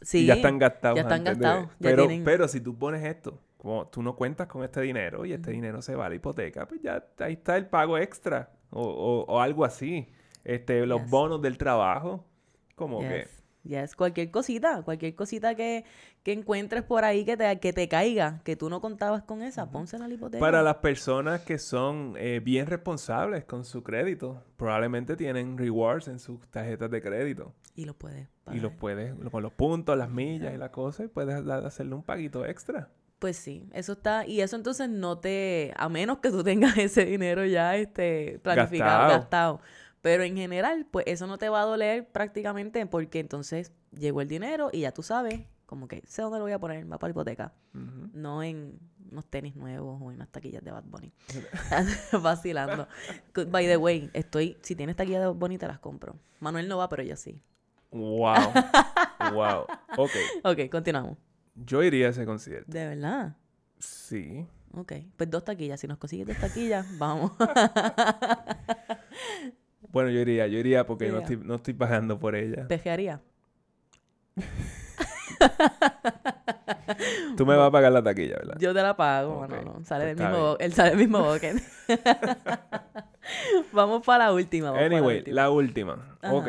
Sí. y ya están gastados. ya están antes de- gastados, ya Pero, tienen- pero si tú pones esto, como tú no cuentas con este dinero y este dinero se va a la hipoteca, pues ya ahí está el pago extra o, o- o algo así. Este, los Yes. bonos del trabajo, como que... Yes. Yes. Cualquier cosita, cualquier cosita que, que encuentres por ahí que te, que te caiga, que tú no contabas con esa, pónsela la hipoteca. Para las personas que son eh, bien responsables con su crédito, probablemente tienen rewards en sus tarjetas de crédito. Y lo puedes Y los pagar. puedes, con los puntos, las millas y la cosa, y puedes hacerle un paguito extra. Pues sí, eso está, y eso entonces no te, a menos que tú tengas ese dinero ya este planificado, Gastado. gastado. Pero en general, pues eso no te va a doler prácticamente porque entonces llegó el dinero y ya tú sabes, como que sé dónde lo voy a poner, va para la hipoteca. No en unos tenis nuevos o en unas taquillas de Bad Bunny. Vacilando. By the way, estoy, si tienes taquillas de Bad Bunny te las compro. Manuel no va, pero yo sí. Wow. wow. Ok. Ok, continuamos. Yo iría a ese concierto. De verdad. Sí. Ok, pues dos taquillas. Si nos consigues dos taquillas, vamos. Bueno, yo iría, yo iría porque no estoy, no estoy pagando por ella. Pejearía. Tú me vas a pagar la taquilla, ¿verdad? Yo te la pago, Ok, no, no. Sale pues del mismo, él sale del mismo bucket. vamos para la última. vamos para Anyway, última. la última. Ajá. Ok.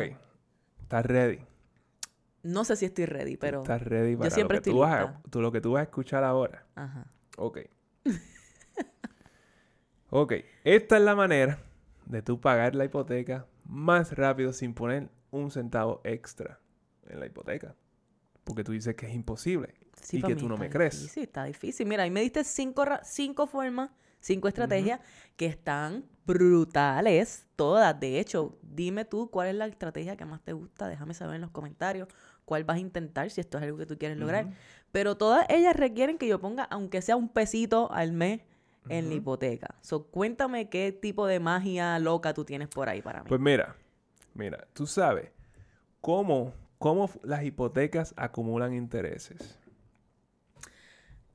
¿Estás ready? No sé si estoy ready, pero. ¿Estás ready para siempre lo, que estoy tú vas a, tú- lo que tú vas a escuchar ahora? Ajá. Ok. ok. Esta es la manera de tú pagar la hipoteca más rápido sin poner un centavo extra en la hipoteca. Porque tú dices que es imposible. Sí, y que tú no me crees. Difícil, está difícil. Mira, ahí me diste cinco, cinco formas, cinco estrategias que están brutales, todas. De hecho, dime tú cuál es la estrategia que más te gusta. Déjame saber en los comentarios cuál vas a intentar, si esto es algo que tú quieres lograr. Pero todas ellas requieren que yo ponga, aunque sea un pesito al mes, en la hipoteca. So, cuéntame qué tipo de magia loca tú tienes por ahí para mí. Pues mira, mira, tú sabes cómo, cómo las hipotecas acumulan intereses.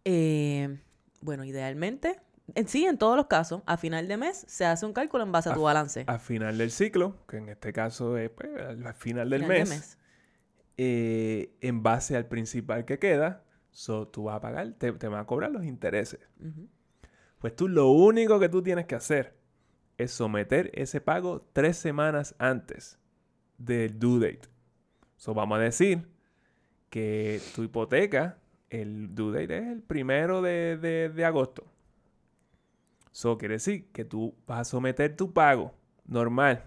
Eh, bueno, idealmente, en sí, en todos los casos, a final de mes se hace un cálculo en base a tu A- balance. Al final del ciclo, que en este caso es pues, al final del Final de mes, eh, en base al principal que queda, so, tú vas a pagar, te, te van a cobrar los intereses. Ujú. Pues tú lo único que tú tienes que hacer es someter ese pago tres semanas antes del due date. So, vamos a decir que tu hipoteca, el due date es el primero de, de- de agosto. Eso quiere decir que tú vas a someter tu pago normal.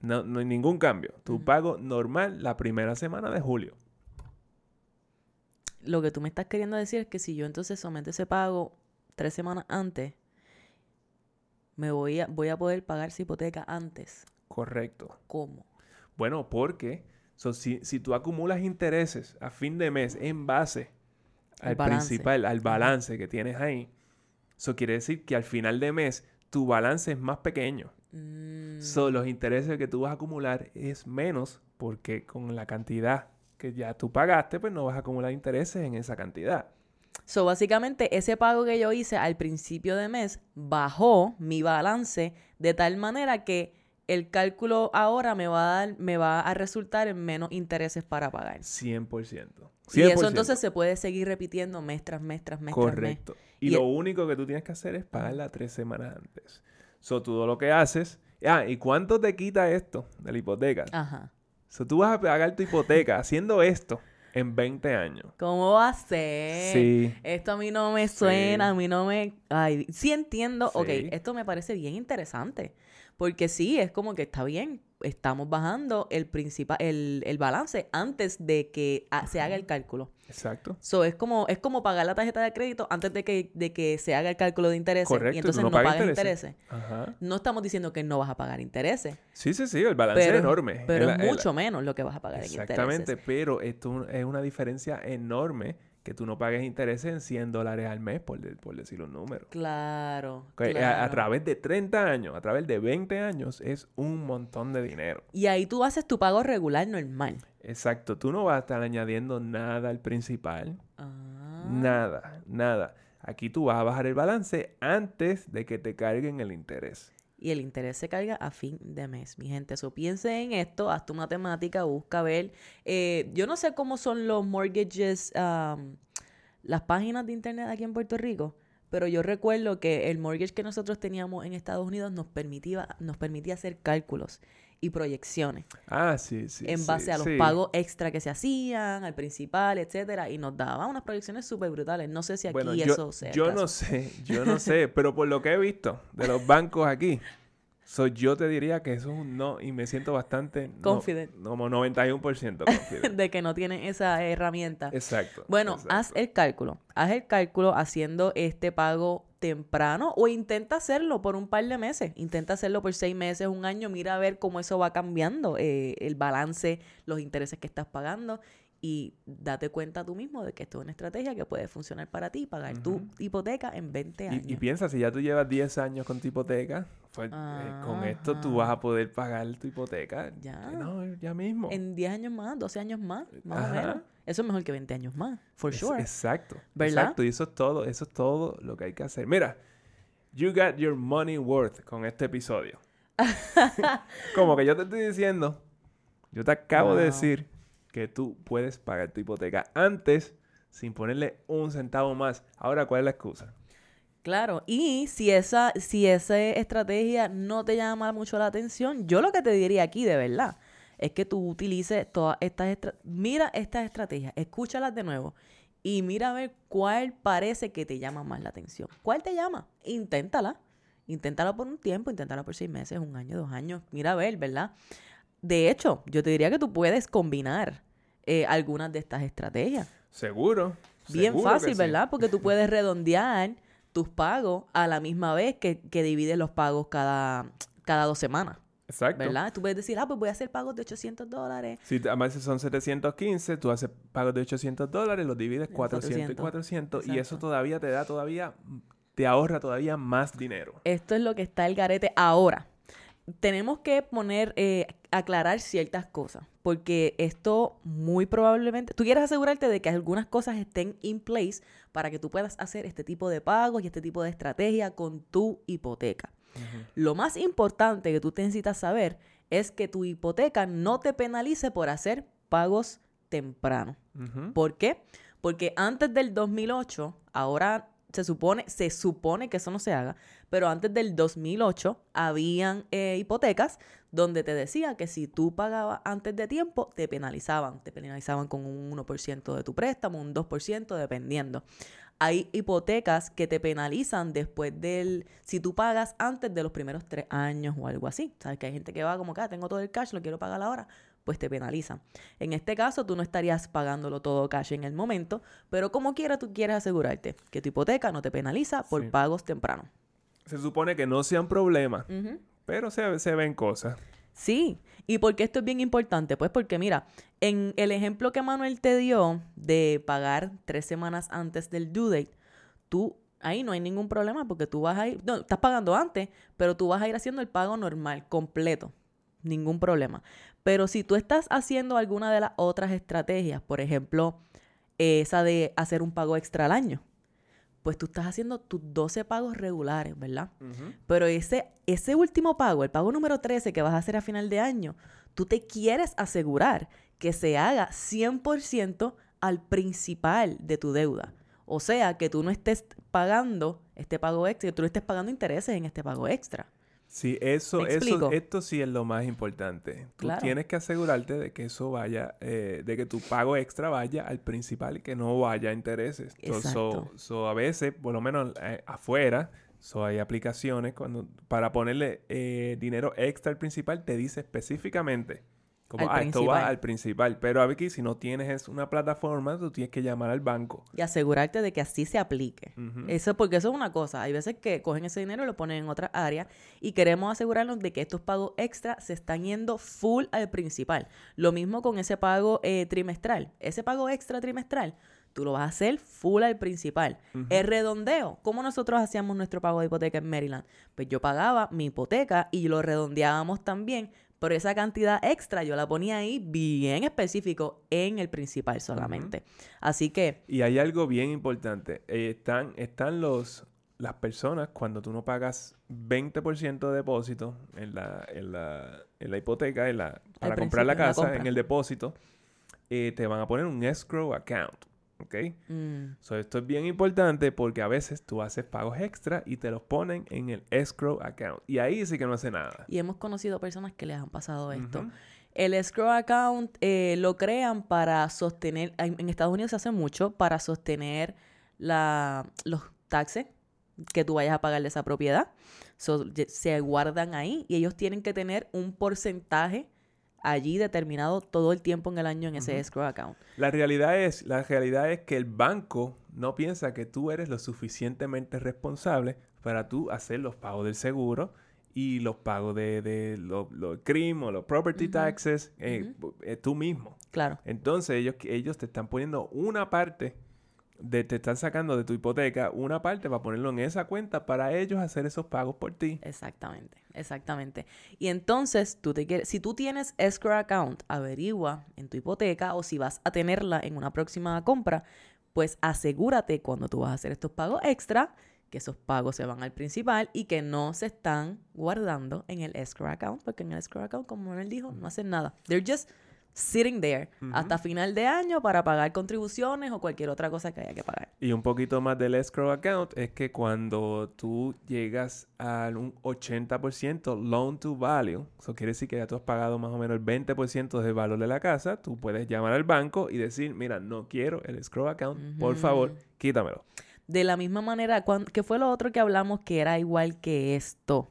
No, no hay ningún cambio. Tu pago normal la primera semana de julio. Lo que tú me estás queriendo decir es que si yo entonces someto ese pago tres semanas antes, me voy a, voy a poder pagar esa hipoteca antes. Correcto. ¿Cómo? Bueno, porque so, si, si tú acumulas intereses a fin de mes en base Al balance. principal, al balance que tienes ahí, eso quiere decir que al final de mes tu balance es más pequeño. Mm, So, los intereses que tú vas a acumular es menos porque con la cantidad que ya tú pagaste, pues no vas a acumular intereses en esa cantidad. So, básicamente, ese pago que yo hice al principio de mes bajó mi balance de tal manera que el cálculo ahora me va a dar, me va a resultar en menos intereses para pagar. 100%. 100%. Y eso entonces se puede seguir repitiendo mes tras mes tras mes tras mes. Correcto. Y, Y lo el- único que tú tienes que hacer es pagarla tres semanas antes. So, todo lo que haces... Ah, ¿y cuánto te quita esto de la hipoteca? Ajá. So, tú vas a pagar tu hipoteca haciendo esto en 20 años. ¿Cómo va a ser? Sí. Esto a mí no me suena, Sí. a mí no me... Ay, sí entiendo. Ok, Sí. esto me parece bien interesante. Porque sí, es como que está bien. Estamos bajando el principal, el, el balance antes de que se haga el cálculo. Exacto. So, es como, es como pagar la tarjeta de crédito antes de que, de que se haga el cálculo de intereses. Correcto, y entonces no no, pagas intereses. intereses. Ajá. No estamos diciendo que no vas a pagar intereses. Sí, sí, sí, el balance Pero, es enorme. pero El- es mucho menos lo que vas a pagar en Exactamente, intereses. pero esto es una diferencia enorme que tú no pagues intereses en 100 dólares al mes, por, de- por decir un número. Claro, Ok, a- A, claro. través de 30 años, a través de 20 años, es un montón de dinero. Y ahí tú haces tu pago regular normal. Exacto, tú no vas a estar añadiendo nada al principal. Ah. Nada, nada. Aquí tú vas a bajar el balance antes de que te carguen el interés. Y el interés se carga a fin de mes, mi gente. Eso piense en esto, haz tu matemática, busca ver. Eh, yo no sé cómo son los mortgages, las páginas de internet aquí en Puerto Rico, pero yo recuerdo que el mortgage que nosotros teníamos en Estados Unidos nos permitía hacer cálculos y proyecciones Ah, sí, sí. en sí, base a los sí. pagos extra que se hacían, al principal, etcétera, y nos daba unas proyecciones súper brutales. No sé si aquí Bueno, yo, eso sea yo no sé, yo no sé, pero por lo que he visto de los bancos aquí, so, yo te diría que eso es un no y me siento bastante... no- Confident. como 91% confident. de que no tienen esa herramienta. exacto. Bueno, exacto. haz el cálculo. Haz el cálculo haciendo este pago temprano o intenta hacerlo por un par de meses. Intenta hacerlo por seis meses, un año. Mira a ver cómo eso va cambiando, eh, el balance, los intereses que estás pagando. Y date cuenta tú mismo de que esto es una estrategia que puede funcionar para ti, pagar tu hipoteca en 20 años. Y, y piensa, si ya tú llevas 10 años con tu hipoteca, pues, eh, con esto tú vas a poder pagar tu hipoteca. Ya. eh, No, ya mismo. En 10 años más, 12 años más, más o menos. Eso es mejor que 20 años más, for Es- sure. Exacto. ¿Verdad? Exacto. Y eso es todo, eso es todo lo que hay que hacer. Mira, you got your money worth con este episodio. Como que yo te estoy diciendo, yo te acabo de decir que tú puedes pagar tu hipoteca antes sin ponerle un centavo más. Ahora, ¿cuál es la excusa? Claro, y si esa, si esa estrategia no te llama mucho la atención, yo lo que te diría aquí de verdad es que tú utilices todas estas estrategias. Mira estas estrategias, escúchalas de nuevo y mira a ver cuál parece que te llama más la atención. ¿Cuál te llama? Inténtala. Inténtala por un tiempo, inténtala por seis meses, un año, dos años. Mira a ver, ¿verdad? De hecho, yo te diría que tú puedes combinar eh, algunas de estas estrategias. Seguro. Bien seguro fácil, sí. ¿verdad? Porque tú puedes redondear tus pagos a la misma vez que, que divides los pagos cada, cada dos semanas, Exacto. ¿verdad? Tú puedes decir, ah, pues voy a hacer pagos de 800 dólares. Si te- además son 715, tú haces pagos de 800 dólares, los divides En 400 y 400. 400 y eso todavía te da todavía, te ahorra todavía más dinero. Esto es lo que está el garete ahora. Tenemos que poner, eh, aclarar ciertas cosas, porque esto muy probablemente, tú quieres asegurarte de que algunas cosas estén in place para que tú puedas hacer este tipo de pagos y este tipo de estrategia con tu hipoteca. Lo más importante que tú necesitas saber es que tu hipoteca no te penalice por hacer pagos temprano. Ujú. ¿Por qué? Porque antes del 2008, ahora se supone, se supone que eso no se haga, pero antes del 2008 habían eh, hipotecas donde te decía que si tú pagabas antes de tiempo, te penalizaban. Te penalizaban con un 1% de tu préstamo, un 2%, dependiendo. Hay hipotecas que te penalizan después del... Si tú pagas antes de los primeros tres años o algo así. Sabes que hay gente que va como que "Ah, tengo todo el cash, lo quiero pagar ahora. Pues te penalizan. En este caso, tú no estarías pagándolo todo cash en el momento, pero como quiera, tú quieres asegurarte que tu hipoteca no te penaliza por Sí. pagos tempranos. Se supone que no sea un problema, Ujú. pero se, se ven cosas. Sí, ¿y por qué esto es bien importante? Pues porque mira, en el ejemplo que Manuel te dio de pagar tres semanas antes del due date, tú ahí no hay ningún problema porque tú vas a ir, no, estás pagando antes, pero tú vas a ir haciendo el pago normal, completo, ningún problema. Pero si tú estás haciendo alguna de las otras estrategias, por ejemplo, esa de hacer un pago extra al año, pues tú estás haciendo tus 12 pagos regulares, ¿verdad? Pero ese, ese último pago, el pago número 13 que vas a hacer a final de año, tú te quieres asegurar que se haga 100% al principal de tu deuda. O sea, que tú no estés pagando este pago extra, que tú no estés pagando intereses en este pago extra. Sí, eso, ¿Me eso, esto sí es lo más importante. Tú Claro. tienes que asegurarte de que eso vaya, eh, de que tu pago extra vaya al principal y que no vaya a intereses. So- Exacto. So, so, a veces, por lo menos eh, afuera, So, hay aplicaciones cuando para ponerle eh, dinero extra al principal te dice específicamente como, Al ah, esto va principal. al principal. Pero aquí, si no tienes es una plataforma, tú tienes que llamar al banco. Y asegurarte de que así se aplique. Ujú. Eso porque eso es una cosa. Hay veces que cogen ese dinero y lo ponen en otra área y queremos asegurarnos de que estos pagos extra se están yendo full al principal. Lo mismo con ese pago eh, trimestral. Ese pago extra trimestral, tú lo vas a hacer full al principal. El redondeo, ¿cómo nosotros hacíamos nuestro pago de hipoteca en Maryland? Pues yo pagaba mi hipoteca y lo redondeábamos también, pero esa cantidad extra yo la ponía ahí bien específico en el principal solamente. Así que Y hay algo bien importante. Eh, están, están los, las personas cuando tú no pagas 20% de depósito en la, en la, en la hipoteca, en la, para comprar la casa, en el depósito, eh, te van a poner un escrow account. ¿Ok? mm, So, esto es bien importante porque a veces tú haces pagos extra y te los ponen en el escrow account. Y ahí sí que no hace nada. Y hemos conocido personas que les han pasado esto. El escrow account eh, lo crean para sostener, en en Estados Unidos se hace mucho para sostener la, los taxes que tú vayas a pagar de esa propiedad. So, se guardan ahí y ellos tienen que tener un porcentaje allí determinado todo el tiempo en el año en ese Ujú. escrow account. La realidad es, la realidad es que el banco no piensa que tú eres lo suficientemente responsable para tú hacer los pagos del seguro y los pagos de, de los los CRIM o los property taxes eh, eh, tú mismo. Claro. Entonces ellos, ellos te están poniendo una parte, de, te están sacando de tu hipoteca una parte para ponerlo en esa cuenta para ellos hacer esos pagos por ti. Exactamente, exactamente. Y entonces, tú te quieres, si tú tienes escrow account, averigua en tu hipoteca o si vas a tenerla en una próxima compra, pues asegúrate cuando tú vas a hacer estos pagos extra que esos pagos se van al principal y que no se están guardando en el escrow account, porque en el escrow account, como él dijo, no hacen nada. They're just sitting there hasta final de año para pagar contribuciones o cualquier otra cosa que haya que pagar. Y un poquito más del escrow account es que cuando tú llegas a un 80% loan to value, eso quiere decir que ya tú has pagado más o menos el 20% del valor de la casa, tú puedes llamar al banco y decir, mira, no quiero el escrow account, por favor, quítamelo. De la misma manera, ¿qué fue lo otro que hablamos que era igual que esto?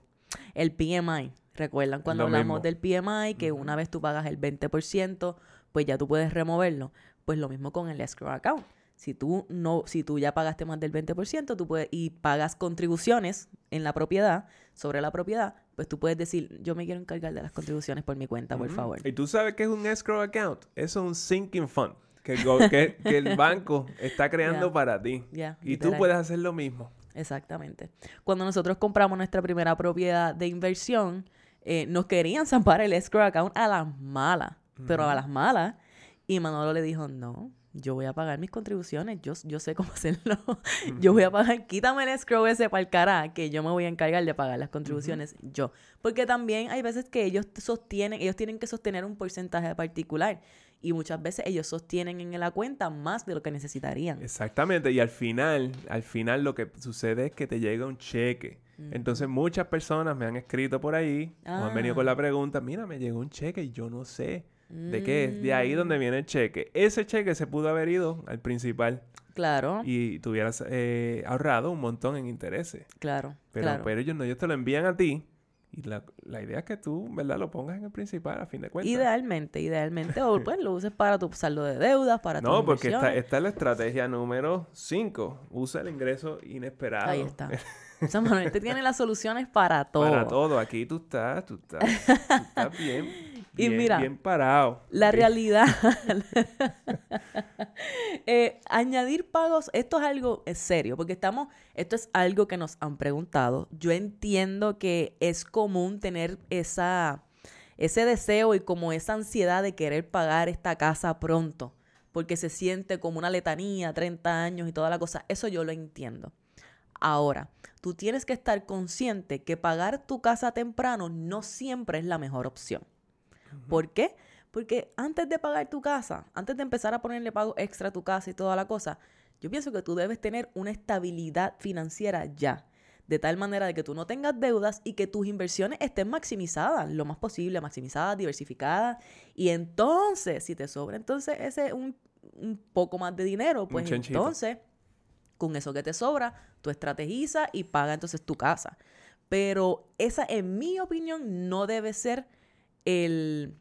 El PMI. ¿Recuerdan cuando Lo hablamos mismo. del PMI? Que una vez tú pagas el 20%, pues ya tú puedes removerlo. Pues lo mismo con el escrow account. Si tú no, si tú ya pagaste más del 20%, tú puedes, y pagas contribuciones en la propiedad, sobre la propiedad, pues tú puedes decir, yo me quiero encargar de las contribuciones por mi cuenta, por favor. ¿Y tú sabes qué es un escrow account? Eso es un sinking fund que el, go- que, que el banco está creando para ti. Y tú puedes hacer lo mismo. Exactamente. Cuando nosotros compramos nuestra primera propiedad de inversión, eh, nos querían zampar el escrow account a las malas, pero a las malas. Y Manolo le dijo, no, yo voy a pagar mis contribuciones, yo, yo sé cómo hacerlo. yo voy a pagar, quítame el escrow ese para el cara, que yo me voy a encargar de pagar las contribuciones yo. Porque también hay veces que ellos sostienen, ellos tienen que sostener un porcentaje particular. Y muchas veces ellos sostienen en la cuenta más de lo que necesitarían. Exactamente, y al final, al final lo que sucede es que te llega un cheque. Entonces muchas personas me han escrito por ahí o han venido con Ah. la pregunta, mira, me llegó un cheque y yo no sé de qué es. De ahí donde viene el cheque. Ese cheque se pudo haber ido al principal Claro, y tuvieras eh, ahorrado un montón en intereses. claro, Pero, claro. pero ellos no, ellos te lo envían a ti y la, la idea es que tú, ¿verdad? Lo pongas en el principal a fin de cuentas. Idealmente, idealmente. O pues lo uses para tu saldo de deudas, para No, tus porque esta, esta es la estrategia número 5. Usa el ingreso inesperado. Ahí está. Sea, Manuel te tiene las soluciones para todo. Para todo. Aquí tú estás, tú estás, tú estás bien, Y bien, mira, bien parado. La realidad. Eh, añadir pagos, esto es algo es serio, porque estamos, esto es algo que nos han preguntado. Yo entiendo que es común tener esa, ese deseo y como esa ansiedad de querer pagar esta casa pronto, porque se siente como una letanía, 30 años y toda la cosa. Eso yo lo entiendo. Ahora, tú tienes que estar consciente que pagar tu casa temprano no siempre es la mejor opción. ¿Por qué? Porque antes de pagar tu casa, antes de empezar a ponerle pago extra a tu casa y toda la cosa, yo pienso que tú debes tener una estabilidad financiera ya. De tal manera de que tú no tengas deudas y que tus inversiones estén maximizadas, lo más posible, maximizadas, diversificadas. Y entonces, si te sobra entonces ese un, un poco más de dinero, pues entonces Con eso que te sobra, tú estrategizas y paga entonces tu casa. Pero esa, en mi opinión, no debe ser el,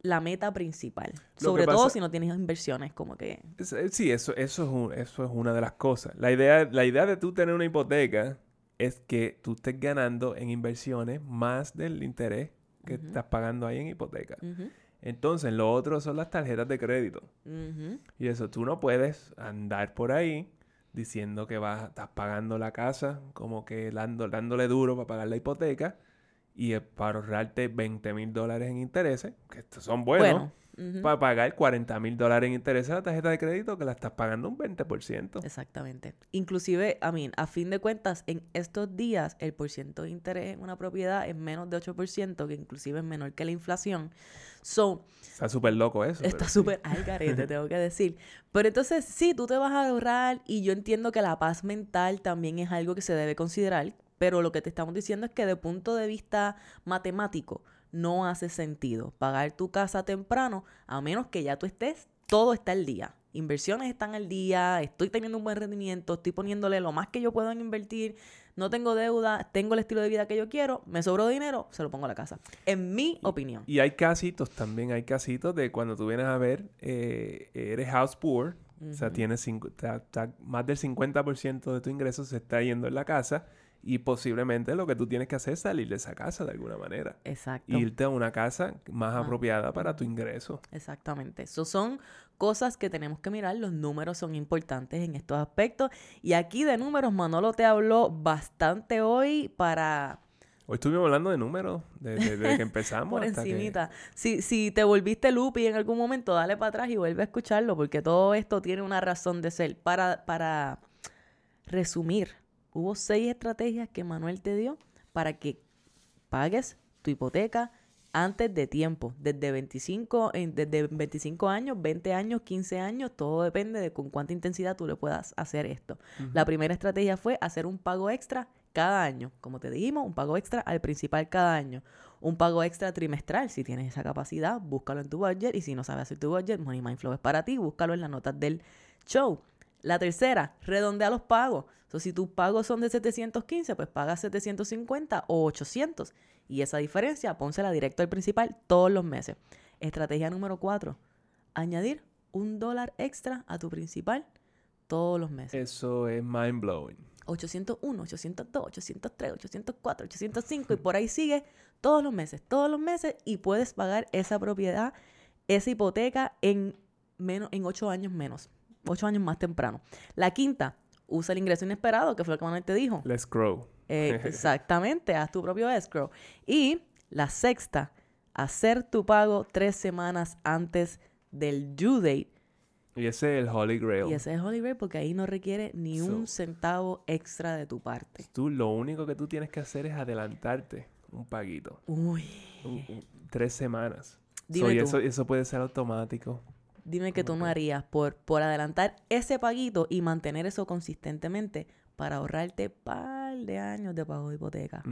la meta principal. Lo Sobre todo si no tienes inversiones, como que... Eh, Sí, eso, eso, es un- eso es una de las cosas. La idea, la idea de tú tener una hipoteca es que tú estés ganando en inversiones más del interés que estás pagando ahí en hipoteca. Entonces, lo otro son las tarjetas de crédito. Y eso, tú no puedes andar por ahí diciendo que vas, estás pagando la casa, como que dando- dándole duro para pagar la hipoteca y para ahorrarte 20 mil dólares en intereses, que estos son buenos, Bueno. Para pagar 40 mil dólares en intereses a la tarjeta de crédito que la estás pagando un 20%. Exactamente. Inclusive, a mí, a fin de cuentas, en estos días el porciento de interés en una propiedad es menos de 8%, que inclusive es menor que la inflación. So, Está súper loco eso. está pero sí. súper al garete, tengo que decir. Pero entonces, sí, tú te vas a ahorrar y yo entiendo que la paz mental también es algo que se debe considerar, pero lo que te estamos diciendo es que de punto de vista matemático no hace sentido pagar tu casa temprano a menos que ya tú estés, todo está al día. Inversiones están al día, estoy teniendo un buen rendimiento, estoy poniéndole lo más que yo puedo en invertir, no tengo deuda, tengo el estilo de vida que yo quiero, me sobró dinero, se lo pongo a la casa. En mi opinión. Y hay casitos también, hay casitos de cuando tú vienes a ver, eh, eres house poor, o sea, tienes ta- ta- más del 50% de tu ingreso se está yendo en la casa y posiblemente lo que tú tienes que hacer es salir de esa casa de alguna manera. Exacto. Irte a una casa más Ah. apropiada para tu ingreso. Exactamente. Eso son cosas que tenemos que mirar. Los números son importantes en estos aspectos. Y aquí de números, Manolo te habló bastante hoy para Hoy estuvimos hablando de números desde, desde que empezamos. por hasta que- encimita. Si, si te volviste loopy en algún momento, dale para atrás y vuelve a escucharlo, porque todo esto tiene una razón de ser. Para, para resumir, hubo seis estrategias que Manuel te dio para que pagues tu hipoteca antes de tiempo, desde 25, en- desde 25 años, 20 años, 15 años, todo depende de con cuánta intensidad tú le puedas hacer esto. La primera estrategia fue hacer un pago extra cada año. Como te dijimos, un pago extra al principal cada año. Un pago extra trimestral. Si tienes esa capacidad, búscalo en tu budget. Y si no sabes hacer tu budget, Money Mind Flow es para ti. Búscalo en las notas del show. La tercera, redondea los pagos. So, si tus pagos son de 715, pues pagas 750 o 800. Y esa diferencia, pónsela directo al principal todos los meses. Estrategia número cuatro, añadir un dólar extra a tu principal todos los meses. Eso es mind blowing. 801, 802, 803, 804, 805 y por ahí sigue todos los meses, todos los meses y puedes pagar esa propiedad, esa hipoteca en menos en 8 años menos, 8 años más temprano. La quinta, usa el ingreso inesperado, que fue lo que Manuel te dijo. Let's grow. Eh, exactamente, haz tu propio escrow. Y la sexta, hacer tu pago tres semanas antes del due date. Y ese es el Holy Grail. Y ese es Holy Grail porque ahí no requiere ni un centavo extra de tu parte. Tú lo único que tú tienes que hacer es adelantarte un paguito. Uy, un- un- tres semanas. Dime So, y eso, eso puede ser automático. Dime que tú no harías por, por adelantar ese paguito y mantener eso consistentemente para ahorrarte par de años de pago de hipoteca.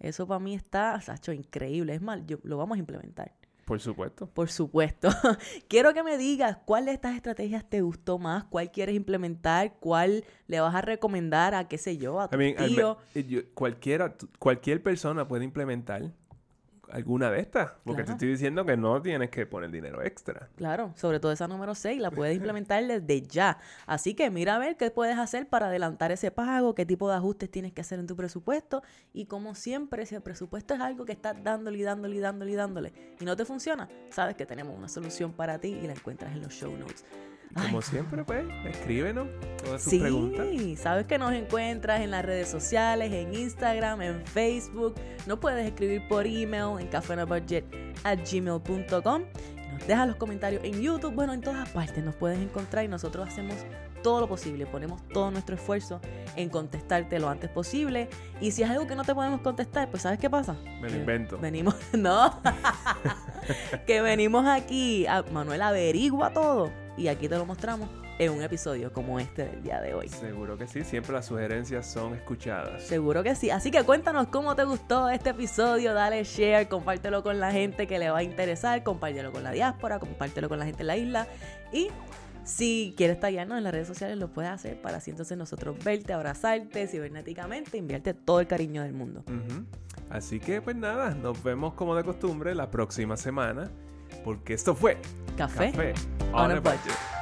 Eso para mí está, Sacho, increíble. Es mal, yo, lo vamos a implementar. Por supuesto. Por supuesto. Quiero que me digas cuál de estas estrategias te gustó más, cuál quieres implementar, cuál le vas a recomendar a, qué sé yo, a tu I mean, tío. yo- cualquiera, cualquier persona puede implementar alguna de estas. Porque te estoy diciendo que no tienes que poner dinero extra. Claro, sobre todo esa número 6, la puedes implementar desde ya. Así que mira a ver qué puedes hacer para adelantar ese pago, qué tipo de ajustes tienes que hacer en tu presupuesto. Y como siempre, si el presupuesto es algo que estás dándole y dándole y dándole y dándole y no te funciona, sabes que tenemos una solución para ti y la encuentras en los show notes. Como Ay, siempre, pues, escríbenos todas tus Sí, preguntas. sabes que nos encuentras en las redes sociales, en Instagram, en Facebook. No puedes escribir por email en cafenabudget@gmail.com. Nos dejas los comentarios en YouTube. Bueno, en todas partes nos puedes encontrar y nosotros hacemos todo lo posible. Ponemos todo nuestro esfuerzo en contestarte lo antes posible. Y si es algo que no te podemos contestar, pues ¿sabes qué pasa? Me lo invento. Venimos, no, que venimos aquí, a, Manuel averigua todo y aquí te lo mostramos en un episodio como este del día de hoy. Seguro que sí, siempre las sugerencias son escuchadas. Seguro que sí, así que cuéntanos cómo te gustó este episodio, dale share, compártelo con la gente que le va a interesar, compártelo con la diáspora, compártelo con la gente en la isla y... Si quieres tallarnos en las redes sociales, lo puedes hacer para así entonces nosotros verte, abrazarte cibernéticamente, enviarte todo el cariño del mundo. Uh. Así que pues nada, nos vemos como de costumbre la próxima semana porque esto fue Café, Café on, on a budget. budget.